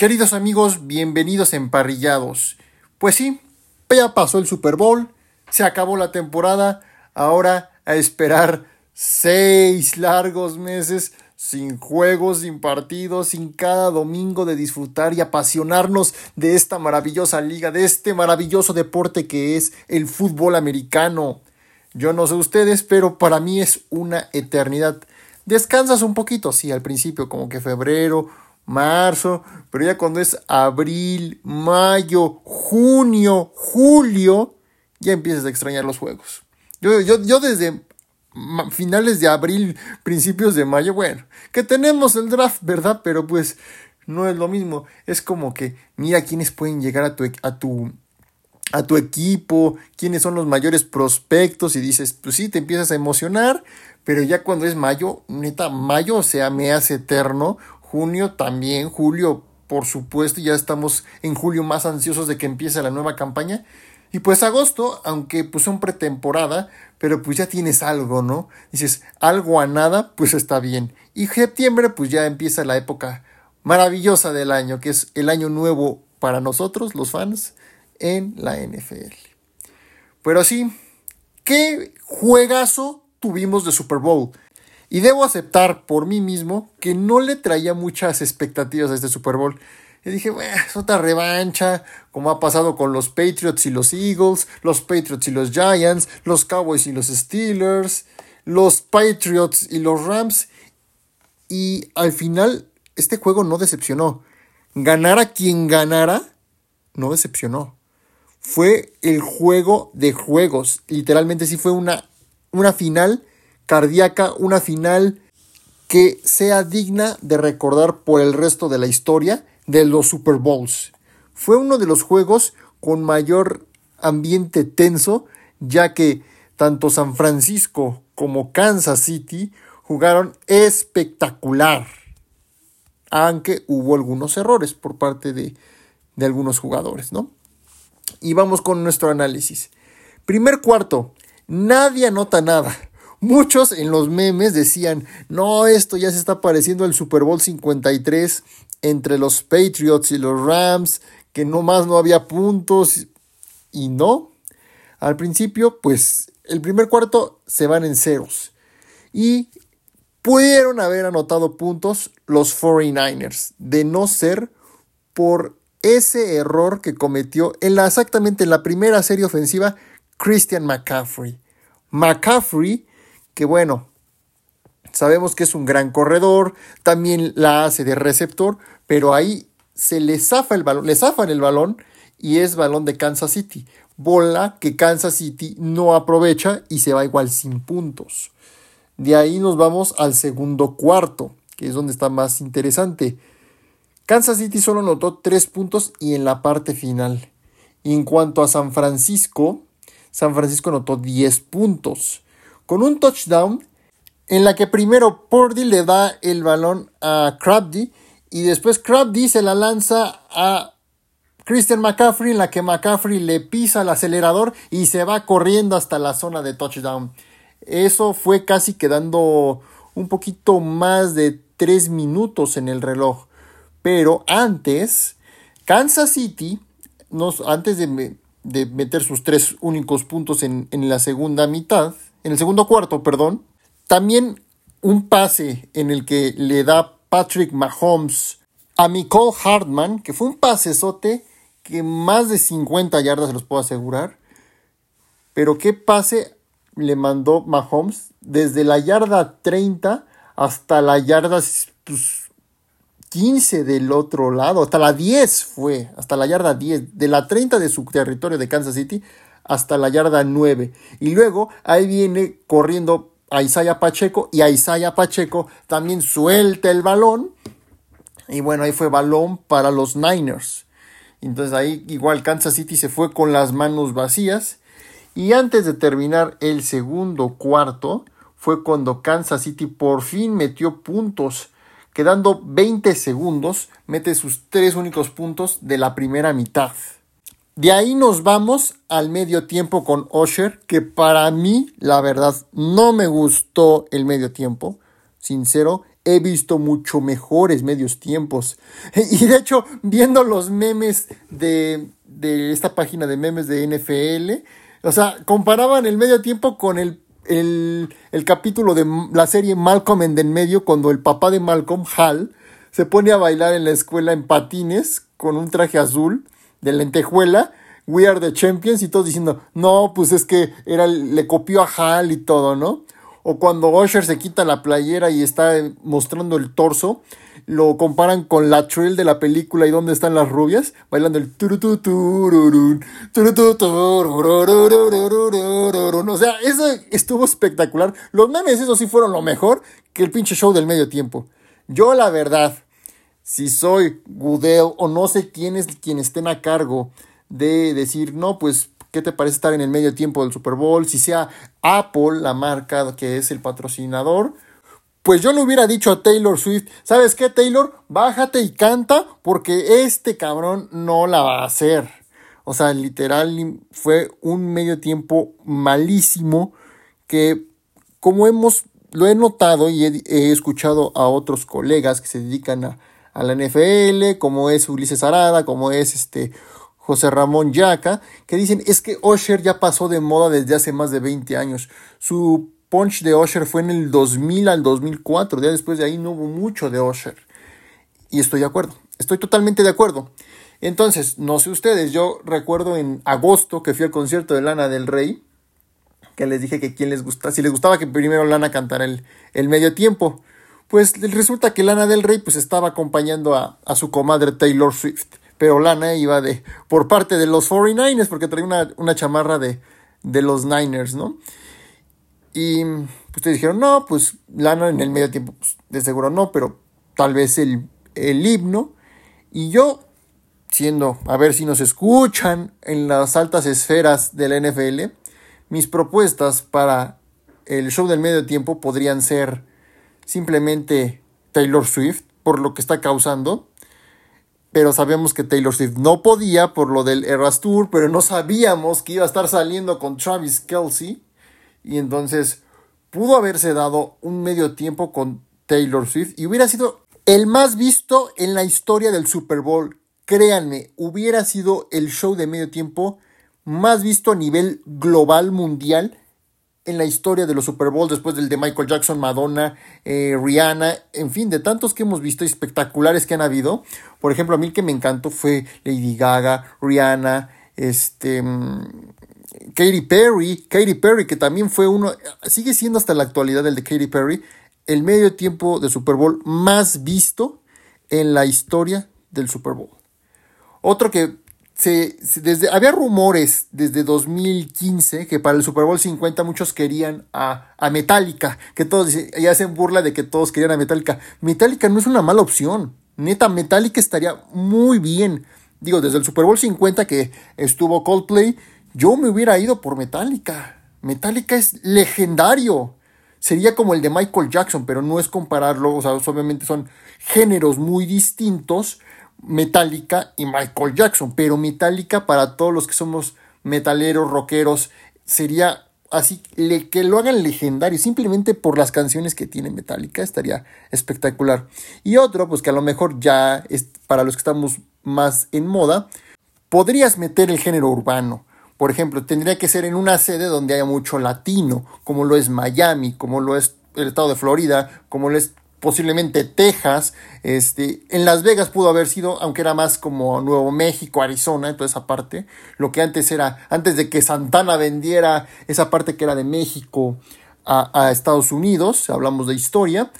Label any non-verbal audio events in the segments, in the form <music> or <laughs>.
Queridos amigos, bienvenidos Emparrillados. Pues sí, ya pasó el Super Bowl, se acabó la temporada, ahora a esperar seis largos meses sin juegos, sin partidos, sin cada domingo de disfrutar y apasionarnos de esta maravillosa liga, de este maravilloso deporte que es el fútbol americano. Yo no sé ustedes, pero para mí es una eternidad. Descansas un poquito, sí, al principio, como que febrero, marzo, pero ya cuando es abril, mayo, junio, julio, ya empiezas a extrañar los juegos. Yo, yo, yo desde finales de abril, principios de mayo, bueno, que tenemos el draft, ¿verdad? Pero pues no es lo mismo. Es como que mira quiénes pueden llegar a tu, a tu, a tu equipo, quiénes son los mayores prospectos y dices, pues sí, te empiezas a emocionar, pero ya cuando es mayo, neta, mayo, o sea, me hace eterno, junio también, julio, por supuesto, ya estamos en julio más ansiosos de que empiece la nueva campaña. Y pues agosto, aunque pues son pretemporada, pero pues ya tienes algo, ¿no? Dices, algo a nada, pues está bien. Y septiembre, pues ya empieza la época maravillosa del año, que es el año nuevo para nosotros, los fans, en la NFL. Pero sí, ¿qué juegazo tuvimos de Super Bowl? Y debo aceptar por mí mismo que no le traía muchas expectativas a este Super Bowl. Y dije, es otra revancha, como ha pasado con los Patriots y los Eagles, los Patriots y los Giants, los Cowboys y los Steelers, los Patriots y los Rams. Y al final, este juego no decepcionó. Ganara quien ganara, no decepcionó. Fue el juego de juegos. Literalmente sí fue una, una final cardíaca, una final que sea digna de recordar por el resto de la historia de los Super Bowls. Fue uno de los juegos con mayor ambiente tenso, ya que tanto San Francisco como Kansas City jugaron espectacular, aunque hubo algunos errores por parte de, de algunos jugadores, ¿no? Y vamos con nuestro análisis. Primer cuarto, nadie anota nada. Muchos en los memes decían, no, esto ya se está pareciendo al Super Bowl 53 entre los Patriots y los Rams, que no más no había puntos y no. Al principio, pues el primer cuarto se van en ceros y pudieron haber anotado puntos los 49ers, de no ser por ese error que cometió en la, exactamente en la primera serie ofensiva Christian McCaffrey. McCaffrey, que bueno, Sabemos que es un gran corredor, también la hace de receptor, pero ahí se le zafa el balón, le zafan el balón y es balón de Kansas City. Bola que Kansas City no aprovecha y se va igual sin puntos. De ahí nos vamos al segundo cuarto, que es donde está más interesante. Kansas City solo notó tres puntos y en la parte final. Y en cuanto a San Francisco, San Francisco notó 10 puntos. Con un touchdown en la que primero Purdy le da el balón a Crabdy y después Crabdy se la lanza a Christian McCaffrey en la que McCaffrey le pisa el acelerador y se va corriendo hasta la zona de touchdown. Eso fue casi quedando un poquito más de 3 minutos en el reloj. Pero antes, Kansas City, antes de, meter sus tres únicos puntos en, en la segunda mitad, en el segundo cuarto, perdón, también un pase en el que le da Patrick Mahomes a Nicole Hartman, que fue un pasesote que más de 50 yardas se los puedo asegurar. Pero qué pase le mandó Mahomes desde la yarda 30 hasta la yarda 15 pues, del otro lado, hasta la 10 fue, hasta la yarda 10, de la 30 de su territorio de Kansas City hasta la yarda 9. Y luego ahí viene corriendo a Isaiah Pacheco y a Pacheco también suelta el balón. Y bueno, ahí fue balón para los Niners. Entonces ahí igual Kansas City se fue con las manos vacías. Y antes de terminar el segundo cuarto, fue cuando Kansas City por fin metió puntos. Quedando 20 segundos, mete sus tres únicos puntos de la primera mitad. De ahí nos vamos al medio tiempo con Osher, que para mí, la verdad, no me gustó el medio tiempo. Sincero, he visto mucho mejores medios tiempos. <laughs> Y de hecho, viendo los memes de, de esta página de memes de NFL, o sea, comparaban el medio tiempo con el, el, el capítulo de la serie Malcolm en el medio, cuando el papá de Malcolm, Hal, se pone a bailar en la escuela en patines con un traje azul de lentejuela. We are the champions y todos diciendo, no, pues es que era, le copió a Hal y todo, ¿no? O cuando Usher se quita la playera y está mostrando el torso, lo comparan con la trail de la película y dónde están las rubias, bailando el O sea, eso estuvo espectacular. Los memes, eso sí fueron lo mejor que el pinche show del medio tiempo. Yo, la verdad, si soy Goodell o no sé quién es quien estén a cargo de decir, no, pues ¿Qué te parece estar en el medio tiempo del Super Bowl? Si sea Apple la marca que es el patrocinador. Pues yo le hubiera dicho a Taylor Swift, ¿sabes qué Taylor? Bájate y canta porque este cabrón no la va a hacer. O sea, literal fue un medio tiempo malísimo que como hemos, lo he notado y he, escuchado a otros colegas que se dedican a, a la NFL, como es Ulises Arada, como es este José Ramón Yaca, que dicen es que Osher ya pasó de moda desde hace más de 20 años. Su punch de Osher fue en el 2000 al 2004, ya después de ahí no hubo mucho de Osher. Y estoy de acuerdo, estoy totalmente de acuerdo. Entonces, no sé ustedes, yo recuerdo en agosto que fui al concierto de Lana del Rey, que les dije que quién les gusta, si les gustaba que primero Lana cantara el, el medio tiempo. Pues resulta que Lana del Rey pues estaba acompañando a, a su comadre Taylor Swift pero Lana iba de por parte de los 49ers porque traía una, chamarra de, de, los Niners, ¿no? Y ustedes dijeron, no, pues Lana en el medio tiempo, pues, de seguro no, pero tal vez el, el himno. Y yo, siendo, a ver si nos escuchan en las altas esferas de la NFL, mis propuestas para el show del medio tiempo podrían ser simplemente Taylor Swift, por lo que está causando pero sabemos que Taylor Swift no podía por lo del Eras Tour, pero no sabíamos que iba a estar saliendo con Travis Kelsey. Y entonces pudo haberse dado un medio tiempo con Taylor Swift y hubiera sido el más visto en la historia del Super Bowl. Créanme, hubiera sido el show de medio tiempo más visto a nivel global mundial en la historia de los Super Bowl, después del de Michael Jackson, Madonna, eh, Rihanna, en fin, de tantos que hemos visto espectaculares que han habido. Por ejemplo, a mí el que me encantó fue Lady Gaga, Rihanna, este, mm, Katy Perry, Katy Perry, que también fue uno, sigue siendo hasta la actualidad el de Katy Perry, el medio tiempo de Super Bowl más visto en la historia del Super Bowl. Otro que desde, había rumores desde 2015 que para el Super Bowl 50 muchos querían a, a Metallica, que todos y hacen burla de que todos querían a Metallica. Metallica no es una mala opción. Neta, Metallica estaría muy bien. Digo, desde el Super Bowl 50 que estuvo Coldplay, yo me hubiera ido por Metallica. Metallica es legendario. Sería como el de Michael Jackson, pero no es compararlo. O sea, obviamente son géneros muy distintos Metallica y Michael Jackson, pero Metallica para todos los que somos metaleros, rockeros, sería así que lo hagan legendario, simplemente por las canciones que tiene Metallica, estaría espectacular. Y otro, pues que a lo mejor ya es para los que estamos más en moda, podrías meter el género urbano. Por ejemplo, tendría que ser en una sede donde haya mucho latino, como lo es Miami, como lo es el estado de Florida, como lo es posiblemente Texas, este, en Las Vegas pudo haber sido, aunque era más como Nuevo México, Arizona, toda esa parte, lo que antes era, antes de que Santana vendiera esa parte que era de México a, a Estados Unidos, hablamos de historia,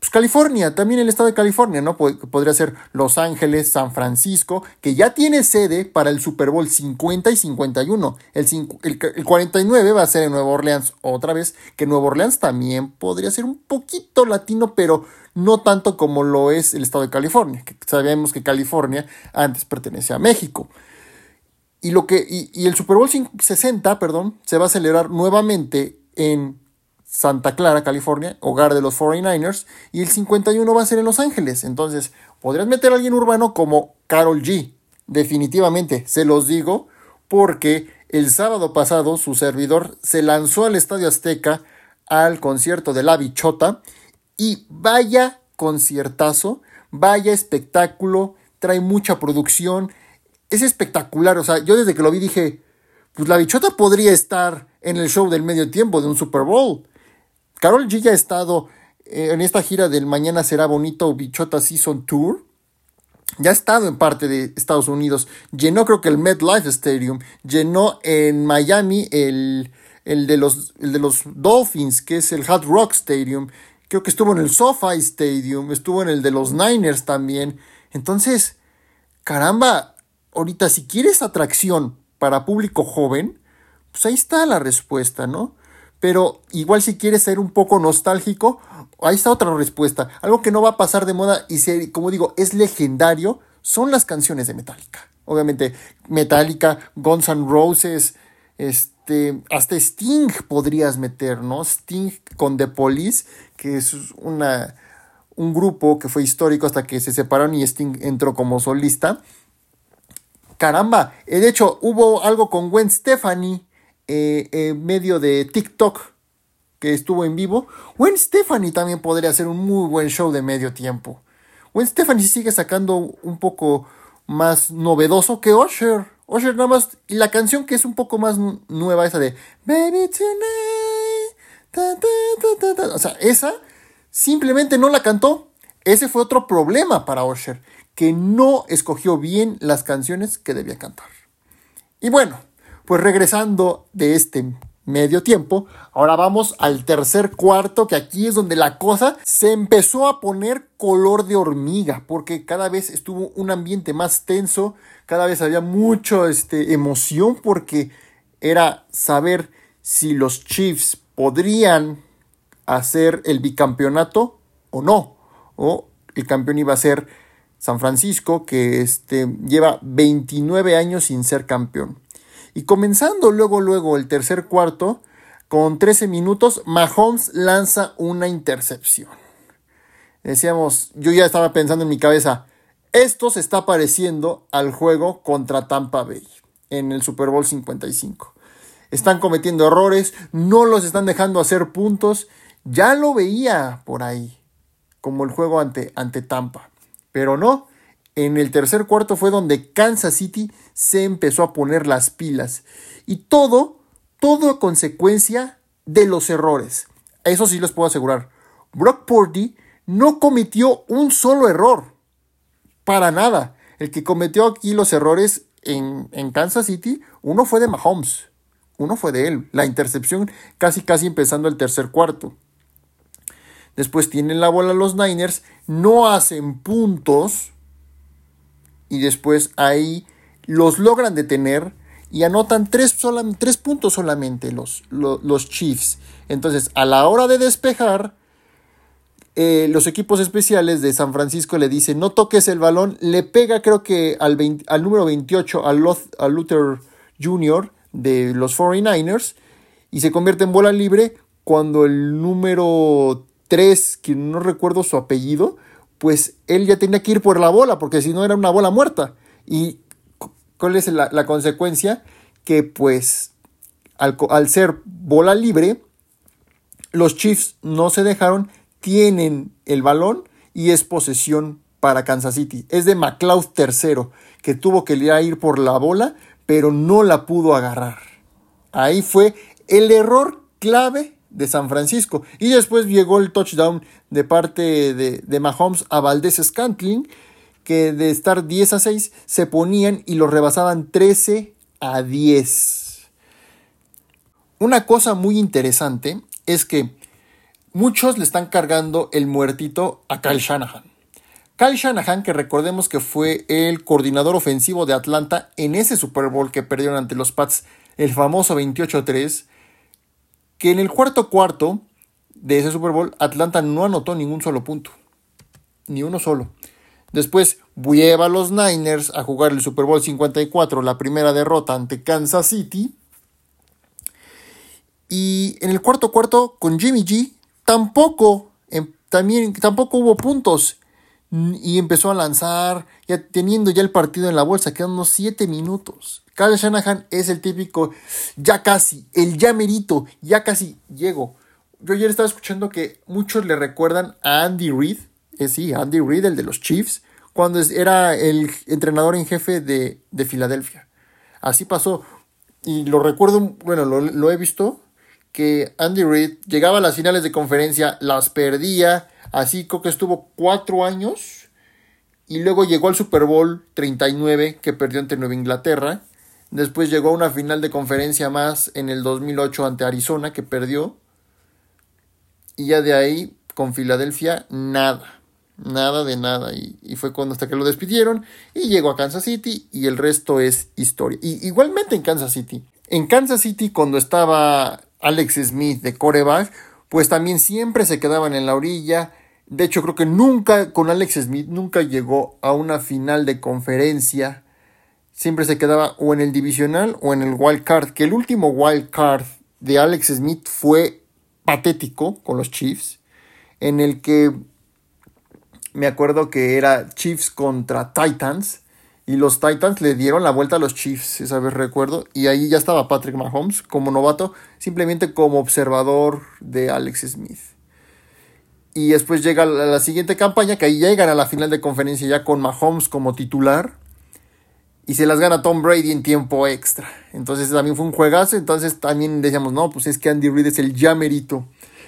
pues California, también el estado de California, ¿no? Podría ser Los Ángeles, San Francisco, que ya tiene sede para el Super Bowl 50 y 51. El, el, el 49 va a ser en Nueva Orleans otra vez, que Nueva Orleans también podría ser un poquito latino, pero no tanto como lo es el estado de California, que sabemos que California antes pertenecía a México. Y, lo que, y el Super Bowl 60, perdón, se va a celebrar nuevamente en Santa Clara, California, hogar de los 49ers, y el 51 va a ser en Los Ángeles. Entonces, podrías meter a alguien urbano como Carol G. Definitivamente, se los digo, porque el sábado pasado su servidor se lanzó al Estadio Azteca al concierto de La Bichota y vaya conciertazo, vaya espectáculo, trae mucha producción, es espectacular, o sea, yo desde que lo vi dije, pues la bichota podría estar en el show del medio tiempo de un Super Bowl. Carol G ya ha estado eh, en esta gira del Mañana será bonito Bichota Season Tour. Ya ha estado en parte de Estados Unidos. Llenó creo que el MetLife Stadium. Llenó en Miami el, el, de los, el de los Dolphins, que es el Hard Rock Stadium. Creo que estuvo en el SoFi Stadium. Estuvo en el de los Niners también. Entonces, caramba, ahorita si quieres atracción para público joven, pues ahí está la respuesta, ¿no? Pero igual si quieres ser un poco nostálgico, ahí está otra respuesta. Algo que no va a pasar de moda y como digo, es legendario, son las canciones de Metallica. Obviamente, Metallica, Guns N' Roses, este, hasta Sting podrías meter, ¿no? Sting con The Police, que es una, un grupo que fue histórico hasta que se separaron y Sting entró como solista. Caramba, de hecho hubo algo con Gwen Stefani eh, en medio de TikTok que estuvo en vivo. Gwen Stefani también podría hacer un muy buen show de medio tiempo. Gwen Stefani sigue sacando un poco más novedoso que Usher. Usher nada más. Y la canción que es un poco más nueva, esa de Baby Tonight. o sea, esa simplemente no la cantó. Ese fue otro problema para Usher que no escogió bien las canciones que debía cantar. Y bueno, pues regresando de este medio tiempo, ahora vamos al tercer cuarto, que aquí es donde la cosa se empezó a poner color de hormiga, porque cada vez estuvo un ambiente más tenso, cada vez había mucha este, emoción, porque era saber si los Chiefs podrían hacer el bicampeonato o no, o el campeón iba a ser San Francisco, que este, lleva 29 años sin ser campeón. Y comenzando luego, luego el tercer cuarto, con 13 minutos, Mahomes lanza una intercepción. Decíamos, yo ya estaba pensando en mi cabeza, esto se está pareciendo al juego contra Tampa Bay en el Super Bowl 55. Están cometiendo errores, no los están dejando hacer puntos. Ya lo veía por ahí, como el juego ante, ante Tampa. Pero no, en el tercer cuarto fue donde Kansas City se empezó a poner las pilas. Y todo, todo a consecuencia de los errores. Eso sí les puedo asegurar. Brock Purdy no cometió un solo error. Para nada. El que cometió aquí los errores en, en Kansas City, uno fue de Mahomes. Uno fue de él. La intercepción casi casi empezando el tercer cuarto. Después tienen la bola los Niners, no hacen puntos y después ahí los logran detener y anotan tres, tres puntos solamente los, los, Chiefs. Entonces, a la hora de despejar, eh, los equipos especiales de San Francisco le dicen no toques el balón, le pega creo que al, al número 28, al, Luther Jr. de los 49ers, y se convierte en bola libre cuando el número 3, que no recuerdo su apellido, pues él ya tenía que ir por la bola, porque si no era una bola muerta. ¿Y cuál es la, consecuencia? Que pues al, al, ser bola libre, los Chiefs no se dejaron, tienen el balón y es posesión para Kansas City. Es de McLeod tercero, que tuvo que ir por la bola, pero no la pudo agarrar. Ahí fue el error clave de San Francisco. Y después llegó el touchdown de parte de, Mahomes a Valdés Scantling, que de estar 10 a 6 se ponían y lo rebasaban 13 a 10. Una cosa muy interesante es que muchos le están cargando el muertito a Kyle Shanahan. Kyle Shanahan, que recordemos que fue el coordinador ofensivo de Atlanta en ese Super Bowl que perdieron ante los Pats, el famoso 28-3, que en el cuarto cuarto de ese Super Bowl Atlanta no anotó ningún solo punto. Ni uno solo. Después lleva a los Niners a jugar el Super Bowl 54, la primera derrota ante Kansas City. Y en el cuarto cuarto con Jimmy G tampoco, em, también, tampoco hubo puntos. Y empezó a lanzar, ya teniendo ya el partido en la bolsa, quedan unos 7 minutos. Kyle Shanahan es el típico, ya casi, el ya merito, ya casi llego. Yo ayer estaba escuchando que muchos le recuerdan a Andy Reid, eh, sí, Andy Reid, el de los Chiefs, cuando era el entrenador en jefe de, de Filadelfia. Así pasó. Y lo recuerdo, bueno, lo, lo he visto, que Andy Reid llegaba a las finales de conferencia, las perdía, así creo que estuvo cuatro años, y luego llegó al Super Bowl 39, que perdió ante Nueva Inglaterra, después llegó a una final de conferencia más en el 2008 ante Arizona, que perdió, y ya de ahí, con Filadelfia, nada nada de nada. Y, fue cuando hasta que lo despidieron y llegó a Kansas City y el resto es historia. Y igualmente en Kansas City. En Kansas City cuando estaba Alex Smith de coreback, pues también siempre se quedaban en la orilla. De hecho creo que nunca con Alex Smith nunca llegó a una final de conferencia. Siempre se quedaba o en el divisional o en el wild card. Que el último wild card de Alex Smith fue patético con los Chiefs. En el que me acuerdo que era Chiefs contra Titans. Y los Titans le dieron la vuelta a los Chiefs, esa vez recuerdo. Y ahí ya estaba Patrick Mahomes como novato, simplemente como observador de Alex Smith. Y después llega la, la siguiente campaña, que ahí llegan a la final de conferencia ya con Mahomes como titular. Y se las gana Tom Brady en tiempo extra. Entonces también fue un juegazo. Entonces también decíamos, no, pues es que Andy Reid es el llamerito.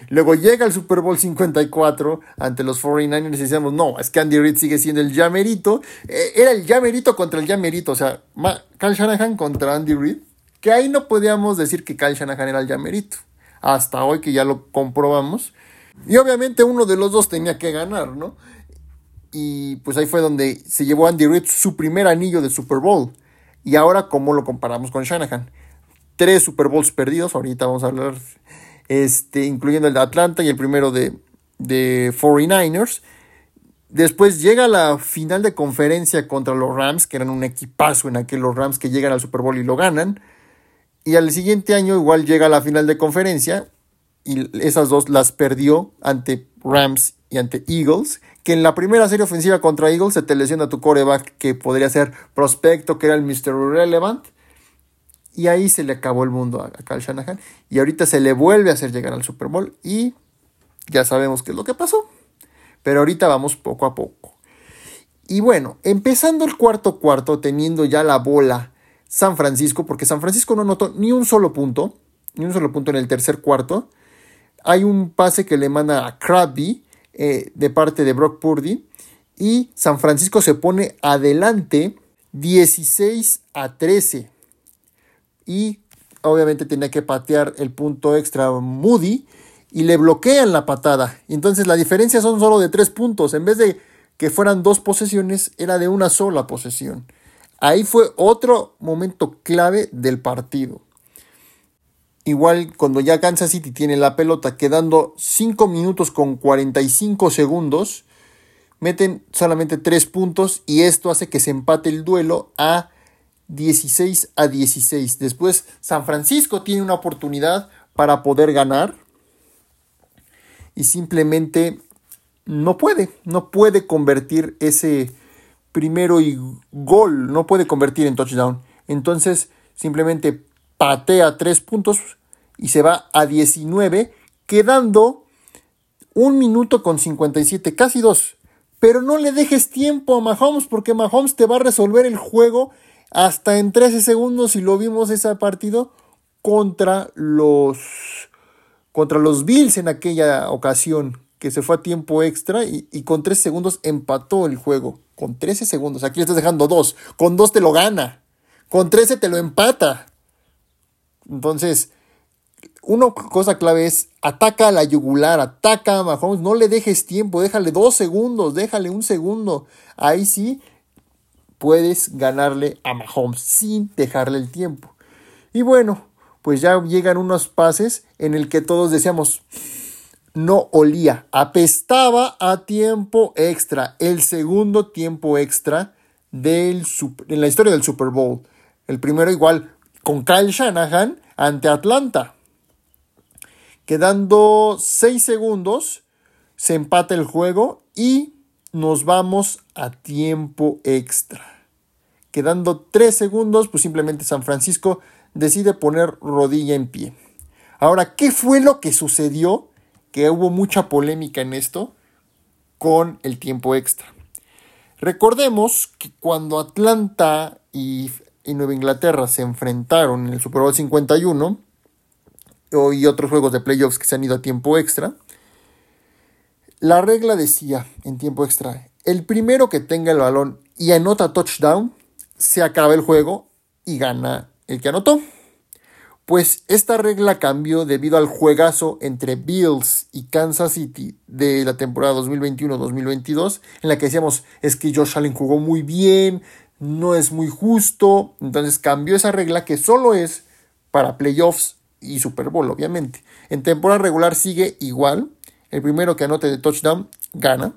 Luego llega el Super Bowl 54 ante los 49ers y decíamos, no, es que Andy Reid sigue siendo el llamerito. Eh, era el llamerito contra el llamerito, o sea, Kyle Shanahan contra Andy Reid. Que ahí no podíamos decir que Kyle Shanahan era el llamerito. Hasta hoy que ya lo comprobamos. Y obviamente uno de los dos tenía que ganar, ¿no? Y pues ahí fue donde se llevó Andy Reid su primer anillo de Super Bowl. Y ahora, ¿cómo lo comparamos con Shanahan? Tres Super Bowls perdidos, ahorita vamos a hablar este, incluyendo el de Atlanta y el primero de, de 49ers. Después llega la final de conferencia contra los Rams, que eran un equipazo en aquel los Rams que llegan al Super Bowl y lo ganan. Y al siguiente año igual llega la final de conferencia y esas dos las perdió ante Rams y ante Eagles, que en la primera serie ofensiva contra Eagles se te lesiona tu coreback que podría ser prospecto, que era el Mr. Relevant. Y ahí se le acabó el mundo a, Kyle Shanahan. Y ahorita se le vuelve a hacer llegar al Super Bowl. Y ya sabemos qué es lo que pasó. Pero ahorita vamos poco a poco. Y bueno, empezando el cuarto cuarto, teniendo ya la bola San Francisco, porque San Francisco no anotó ni un solo punto, ni un solo punto en el tercer cuarto. Hay un pase que le manda a Krabby eh, de parte de Brock Purdy. Y San Francisco se pone adelante 16 a 13 y obviamente tenía que patear el punto extra Moody y le bloquean la patada. Entonces la diferencia son solo de tres puntos. En vez de que fueran dos posesiones, era de una sola posesión. Ahí fue otro momento clave del partido. Igual cuando ya Kansas City tiene la pelota quedando 5 minutos con 45 segundos, meten solamente 3 puntos y esto hace que se empate el duelo a 16 a 16. Después San Francisco tiene una oportunidad para poder ganar y simplemente no puede, no puede convertir ese primero y gol, no puede convertir en touchdown. Entonces simplemente patea tres puntos y se va a 19, quedando un minuto con 57, casi dos. Pero no le dejes tiempo a Mahomes porque Mahomes te va a resolver el juego hasta en 13 segundos y lo vimos ese partido contra los contra los Bills en aquella ocasión que se fue a tiempo extra y, con 13 segundos empató el juego. Con 13 segundos. Aquí le estás dejando 2. Con 2 te lo gana. Con 13 te lo empata. Entonces, una cosa clave es ataca a la yugular, ataca a Mahomes, no le dejes tiempo, déjale 2 segundos, déjale un segundo. Ahí sí puedes ganarle a Mahomes sin dejarle el tiempo. Y bueno, pues ya llegan unos pases en el que todos decíamos, no olía, apestaba a tiempo extra, el segundo tiempo extra del en la historia del Super Bowl. El primero igual con Kyle Shanahan ante Atlanta. Quedando 6 segundos, se empata el juego y nos vamos a tiempo extra. Quedando 3 segundos, pues simplemente San Francisco decide poner rodilla en pie. Ahora, ¿qué fue lo que sucedió? Que hubo mucha polémica en esto con el tiempo extra. Recordemos que cuando Atlanta y, Nueva Inglaterra se enfrentaron en el Super Bowl 51 y otros juegos de playoffs que se han ido a tiempo extra, la regla decía en tiempo extra, el primero que tenga el balón y anota touchdown, se acaba el juego y gana el que anotó. Pues esta regla cambió debido al juegazo entre Bills y Kansas City de la temporada 2021-2022, en la que decíamos es que Josh Allen jugó muy bien, no es muy justo, entonces cambió esa regla que solo es para playoffs y Super Bowl, obviamente. En temporada regular sigue igual, el primero que anote de touchdown gana.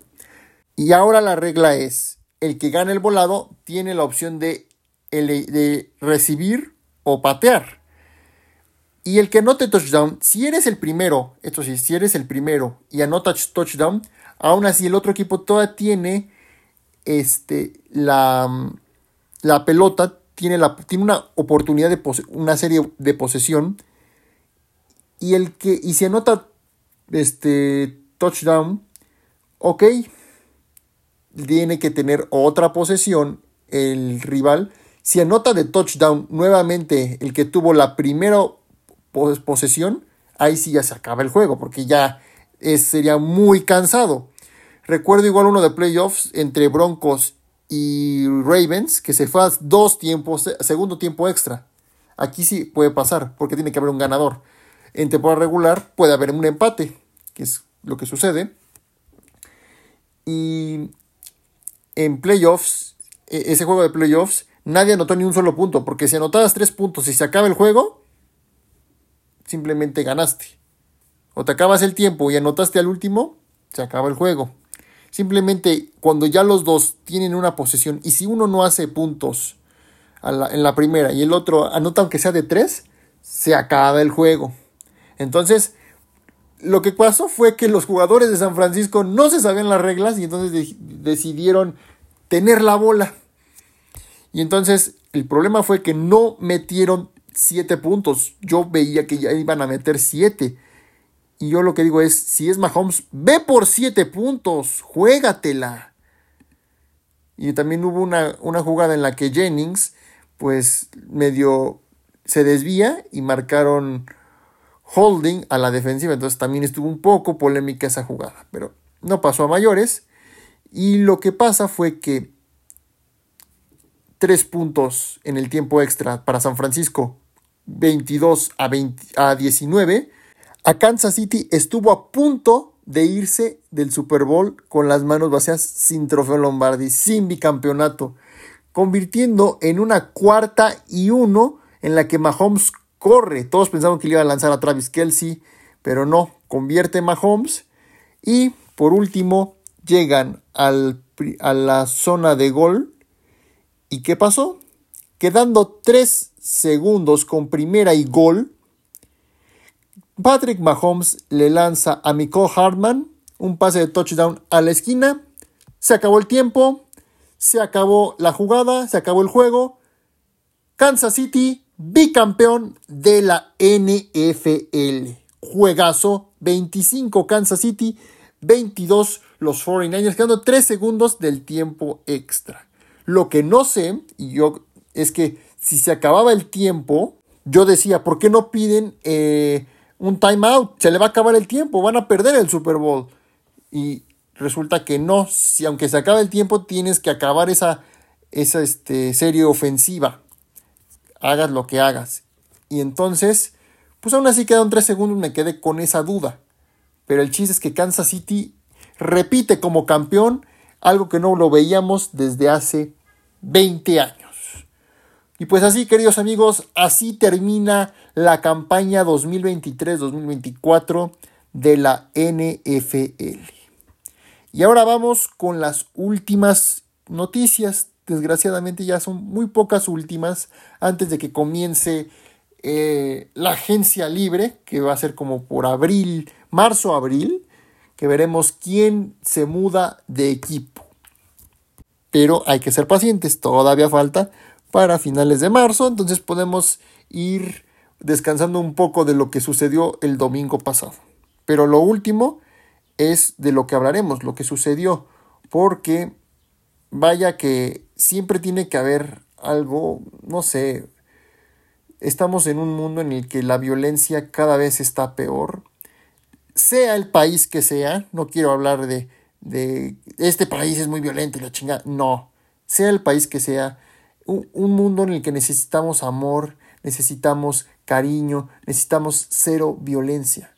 Y ahora la regla es, el que gana el volado tiene la opción de, de recibir o patear. Y el que anote touchdown, si eres el primero, esto sí, si eres el primero y anota touchdown, aún así el otro equipo todavía tiene este, la, la pelota, tiene, la, tiene una oportunidad de una serie de posesión. Y el que, y si anota este touchdown, ok, tiene que tener otra posesión el rival. Si anota de touchdown nuevamente el que tuvo la primera posesión, ahí sí ya se acaba el juego, porque ya sería muy cansado. Recuerdo igual uno de playoffs entre Broncos y Ravens, que se fue a dos tiempos, segundo tiempo extra. Aquí sí puede pasar, porque tiene que haber un ganador. En temporada regular puede haber un empate, que es lo que sucede. Y en playoffs, e-, ese juego de playoffs, nadie anotó ni un solo punto, porque si anotabas tres puntos y se acaba el juego, simplemente ganaste. O te acabas el tiempo y anotaste al último, se acaba el juego. Simplemente cuando ya los dos tienen una posesión y si uno no hace puntos en la primera y el otro anota aunque sea de tres, se acaba el juego. Entonces, lo que pasó fue que los jugadores de San Francisco no se sabían las reglas y entonces decidieron tener la bola. Y entonces el problema fue que no metieron 7 puntos. Yo veía que ya iban a meter 7. Y yo lo que digo es, si es Mahomes, ve por 7 puntos, juégatela. Y también hubo una, una, jugada en la que Jennings, pues medio se desvía y marcaron holding a la defensiva. Entonces también estuvo un poco polémica esa jugada. Pero no pasó a mayores. Y lo que pasa fue que 3 puntos en el tiempo extra para San Francisco 22 a, 20, a 19, a Kansas City estuvo a punto de irse del Super Bowl con las manos vacías sin trofeo Lombardi, sin bicampeonato, convirtiendo en una cuarta y uno en la que Mahomes corre. Todos pensaban que le iba a lanzar a Travis Kelsey, pero no, convierte Mahomes. Y por último, llegan a la zona de gol. ¿Y qué pasó? Quedando 3 segundos con primera y gol, Patrick Mahomes le lanza a Miko Hartman un pase de touchdown a la esquina. Se acabó el tiempo, se acabó la jugada, se acabó el juego. Kansas City, bicampeón de la NFL. Juegazo, 25 Kansas City, 22 los 49ers, quedando 3 segundos del tiempo extra. Lo que no sé, y yo es que si se acababa el tiempo, yo decía, ¿por qué no piden eh, un timeout? Se le va a acabar el tiempo, van a perder el Super Bowl. Y resulta que no, si aunque se acabe el tiempo, tienes que acabar esa, esa este, serie ofensiva. Hagas lo que hagas. Y entonces, pues aún así quedan tres segundos, me quedé con esa duda. Pero el chiste es que Kansas City repite como campeón algo que no lo veíamos desde hace 20 años. Y pues así, queridos amigos, así termina la campaña 2023-2024 de la NFL. Y ahora vamos con las últimas noticias. Desgraciadamente ya son muy pocas últimas antes de que comience eh, la agencia libre, que va a ser como por abril, marzo-abril, que veremos quién se muda de equipo pero hay que ser pacientes, todavía falta para finales de marzo, entonces podemos ir descansando un poco de lo que sucedió el domingo pasado. Pero lo último es de lo que hablaremos, lo que sucedió, porque vaya que siempre tiene que haber algo, no sé, estamos en un mundo en el que la violencia cada vez está peor, sea el país que sea, no quiero hablar de, de este país es muy violento y la chingada, no, sea el país que sea, un, un mundo en el que necesitamos amor, necesitamos cariño, necesitamos cero violencia.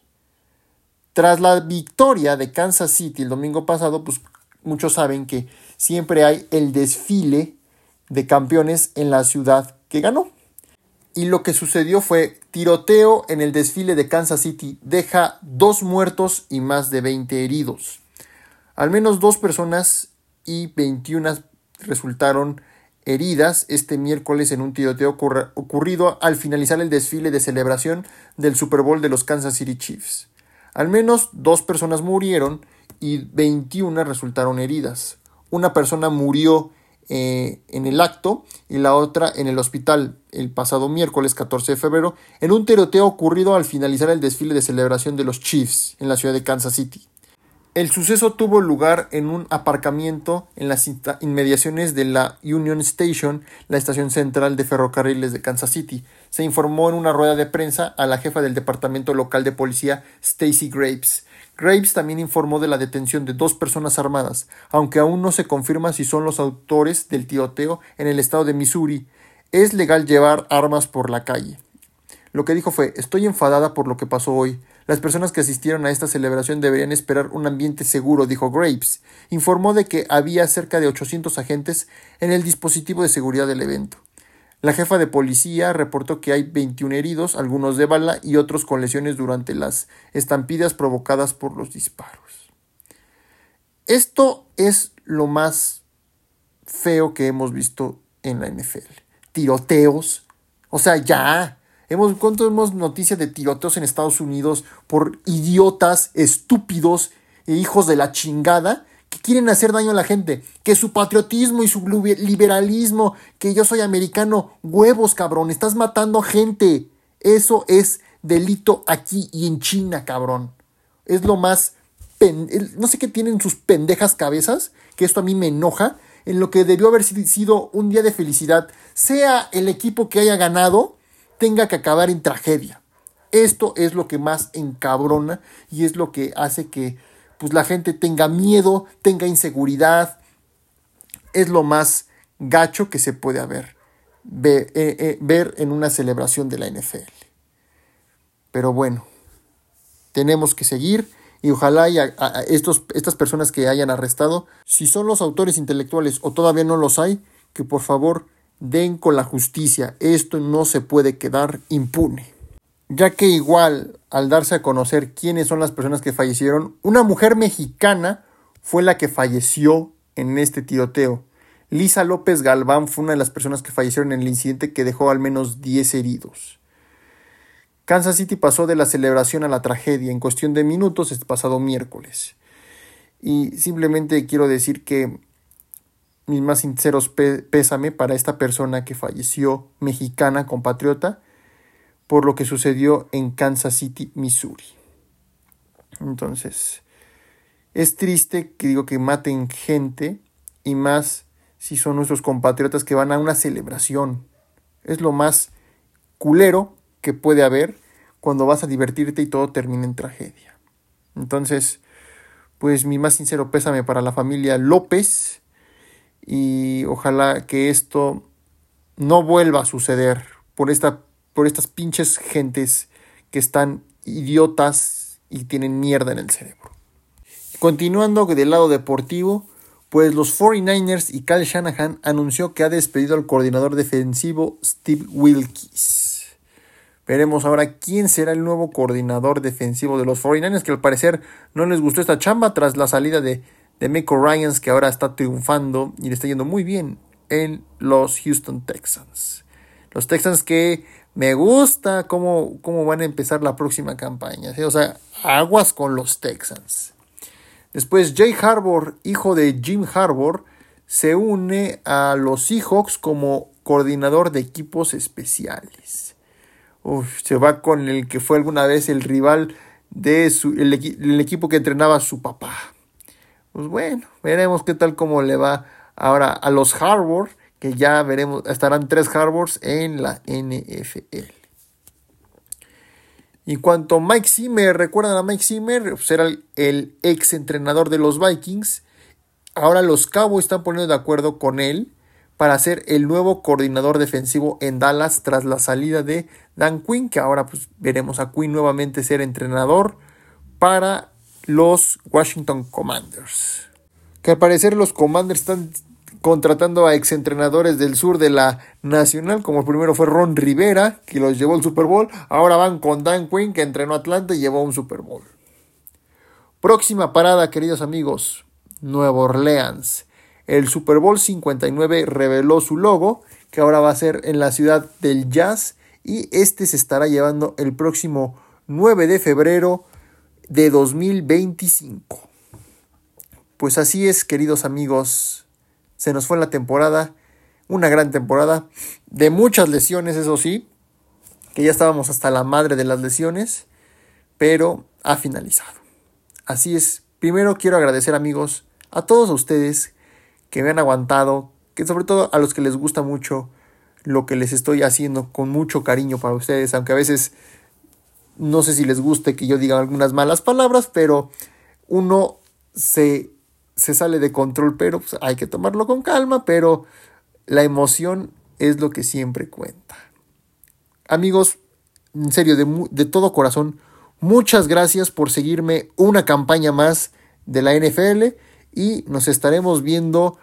Tras la victoria de Kansas City el domingo pasado, pues muchos saben que siempre hay el desfile de campeones en la ciudad que ganó. Y lo que sucedió fue tiroteo en el desfile de Kansas City deja dos muertos y más de 20 heridos. Al menos dos personas y 21 resultaron heridas este miércoles en un tiroteo ocurrido al finalizar el desfile de celebración del Super Bowl de los Kansas City Chiefs. Al menos dos personas murieron y 21 resultaron heridas. Una persona murió eh, en el acto y la otra en el hospital el pasado miércoles 14 de febrero en un tiroteo ocurrido al finalizar el desfile de celebración de los Chiefs en la ciudad de Kansas City. El suceso tuvo lugar en un aparcamiento en las inmediaciones de la Union Station, la estación central de ferrocarriles de Kansas City. Se informó en una rueda de prensa a la jefa del departamento local de policía, Stacy Graves. Graves también informó de la detención de dos personas armadas, aunque aún no se confirma si son los autores del tiroteo en el estado de Missouri. Es legal llevar armas por la calle. Lo que dijo fue Estoy enfadada por lo que pasó hoy. Las personas que asistieron a esta celebración deberían esperar un ambiente seguro, dijo Graves. Informó de que había cerca de 800 agentes en el dispositivo de seguridad del evento. La jefa de policía reportó que hay 21 heridos, algunos de bala y otros con lesiones durante las estampidas provocadas por los disparos. Esto es lo más feo que hemos visto en la NFL. Tiroteos. O sea, ya. Hemos, ¿Cuánto hemos noticias de tiroteos en Estados Unidos por idiotas, estúpidos e hijos de la chingada que quieren hacer daño a la gente? Que su patriotismo y su liberalismo, que yo soy americano, huevos cabrón, estás matando gente. Eso es delito aquí y en China, cabrón. Es lo más... no sé qué tienen sus pendejas cabezas, que esto a mí me enoja, en lo que debió haber sido un día de felicidad, sea el equipo que haya ganado, tenga que acabar en tragedia. Esto es lo que más encabrona y es lo que hace que pues, la gente tenga miedo, tenga inseguridad. Es lo más gacho que se puede haber, ver, eh, eh, ver en una celebración de la NFL. Pero bueno, tenemos que seguir y ojalá estos, estas personas que hayan arrestado, si son los autores intelectuales o todavía no los hay, que por favor den con la justicia, esto no se puede quedar impune. Ya que igual, al darse a conocer quiénes son las personas que fallecieron, una mujer mexicana fue la que falleció en este tiroteo. Lisa López Galván fue una de las personas que fallecieron en el incidente que dejó al menos 10 heridos. Kansas City pasó de la celebración a la tragedia en cuestión de minutos este pasado miércoles. Y simplemente quiero decir que mis más sinceros pésame para esta persona que falleció, mexicana, compatriota, por lo que sucedió en Kansas City, Missouri. Entonces, es triste que digo que maten gente y más si son nuestros compatriotas que van a una celebración. Es lo más culero que puede haber cuando vas a divertirte y todo termina en tragedia. Entonces, pues mi más sincero pésame para la familia López y ojalá que esto no vuelva a suceder por, esta, por estas pinches gentes que están idiotas y tienen mierda en el cerebro. Continuando del lado deportivo, pues los 49ers y Kyle Shanahan anunció que ha despedido al coordinador defensivo Steve Wilkes. Veremos ahora quién será el nuevo coordinador defensivo de los 49ers, que al parecer no les gustó esta chamba tras la salida de de Miko Ryans, que ahora está triunfando y le está yendo muy bien en los Houston Texans. Los Texans que me gusta cómo, cómo van a empezar la próxima campaña. O sea, aguas con los Texans. Después Jay Harbour, hijo de Jim Harbour, se une a los Seahawks como coordinador de equipos especiales. se va con el que fue alguna vez el rival de el, equipo que entrenaba a su papá. Pues bueno, veremos qué tal cómo le va ahora a los Harvard, que ya veremos, estarán tres Harvards en la NFL. Y cuanto a Mike Zimmer, ¿recuerdan a Mike Zimmer? Pues era el, ex entrenador de los Vikings. Ahora los Cowboys están poniendo de acuerdo con él para ser el nuevo coordinador defensivo en Dallas tras la salida de Dan Quinn, que ahora pues veremos a Quinn nuevamente ser entrenador para los Washington Commanders. Que al parecer los Commanders están contratando a exentrenadores del sur de la Nacional, como el primero fue Ron Rivera, que los llevó al Super Bowl, ahora van con Dan Quinn, que entrenó Atlanta y llevó un Super Bowl. Próxima parada, queridos amigos, Nueva Orleans. El Super Bowl 59 reveló su logo, que ahora va a ser en la ciudad del jazz, y este se estará llevando el próximo 9 de febrero de 2025. Pues así es, queridos amigos, se nos fue la temporada, una gran temporada, de muchas lesiones, eso sí, que ya estábamos hasta la madre de las lesiones, pero ha finalizado. Así es, primero quiero agradecer amigos a todos ustedes que me han aguantado, que sobre todo a los que les gusta mucho lo que les estoy haciendo con mucho cariño para ustedes, aunque a veces no sé si les guste que yo diga algunas malas palabras, pero uno se, se sale de control, pero pues, hay que tomarlo con calma, pero la emoción es lo que siempre cuenta. Amigos, en serio, de, de todo corazón, muchas gracias por seguirme una campaña más de la NFL y nos estaremos viendo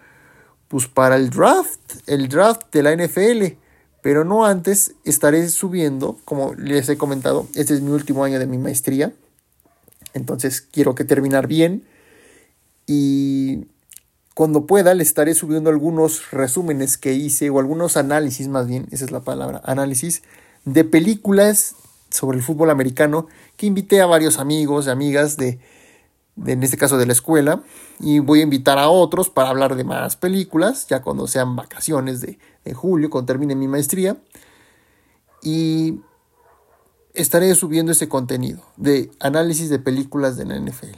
pues para el draft, el draft de la NFL. Pero no antes estaré subiendo, como les he comentado, este es mi último año de mi maestría. Entonces quiero que terminar bien. Y cuando pueda les estaré subiendo algunos resúmenes que hice o algunos análisis más bien, esa es la palabra, análisis de películas sobre el fútbol americano que invité a varios amigos y amigas de, en este caso de la escuela, y voy a invitar a otros para hablar de más películas, ya cuando sean vacaciones de, julio, cuando termine mi maestría, y estaré subiendo ese contenido de análisis de películas de la NFL.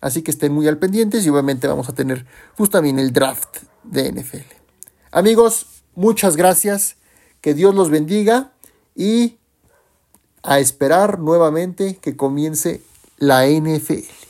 Así que estén muy al pendientes y obviamente vamos a tener justo el draft de NFL. Amigos, muchas gracias, que Dios los bendiga y a esperar nuevamente que comience la NFL.